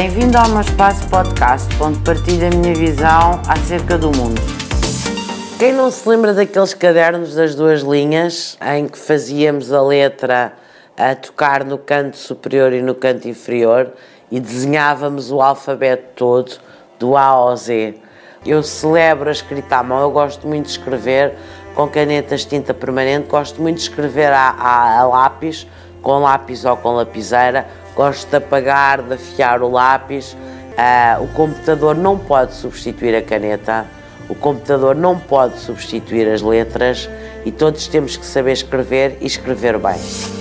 Bem-vindo ao meu espaço podcast, onde partilho a minha visão acerca do mundo. Quem não se lembra daqueles cadernos das duas linhas em que fazíamos a letra a tocar no canto superior e no canto inferior e desenhávamos o alfabeto todo, do A ao Z? Eu celebro a escrita à mão, eu gosto muito de escrever com canetas tinta permanente, gosto muito de escrever a, a, a lápis, com lápis ou com lapiseira, gosto de apagar, de afiar o lápis. Uh, o computador não pode substituir a caneta, o computador não pode substituir as letras e todos temos que saber escrever e escrever bem.